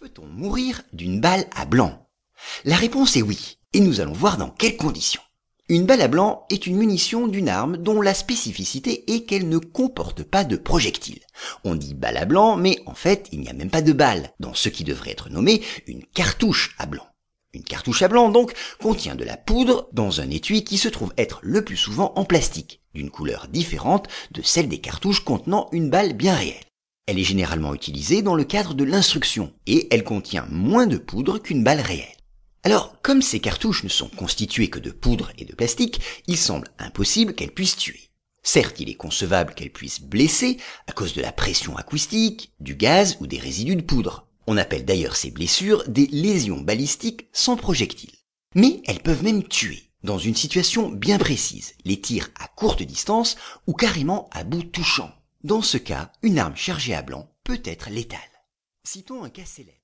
Peut-on mourir d'une balle à blanc? La réponse est oui, et nous allons voir dans quelles conditions. Une balle à blanc est une munition d'une arme dont la spécificité est qu'elle ne comporte pas de projectile. On dit balle à blanc, mais en fait il n'y a même pas de balle, dans ce qui devrait être nommé une cartouche à blanc. Une cartouche à blanc donc contient de la poudre dans un étui qui se trouve être le plus souvent en plastique, d'une couleur différente de celle des cartouches contenant une balle bien réelle. Elle est généralement utilisée dans le cadre de l'instruction et elle contient moins de poudre qu'une balle réelle. Alors, comme ces cartouches ne sont constituées que de poudre et de plastique, il semble impossible qu'elles puissent tuer. Certes, il est concevable qu'elles puissent blesser à cause de la pression acoustique, du gaz ou des résidus de poudre. On appelle d'ailleurs ces blessures des lésions balistiques sans projectile. Mais elles peuvent même tuer, dans une situation bien précise, les tirs à courte distance ou carrément à bout touchant. Dans ce cas, une arme chargée à blanc peut être létale. Citons un cas célèbre.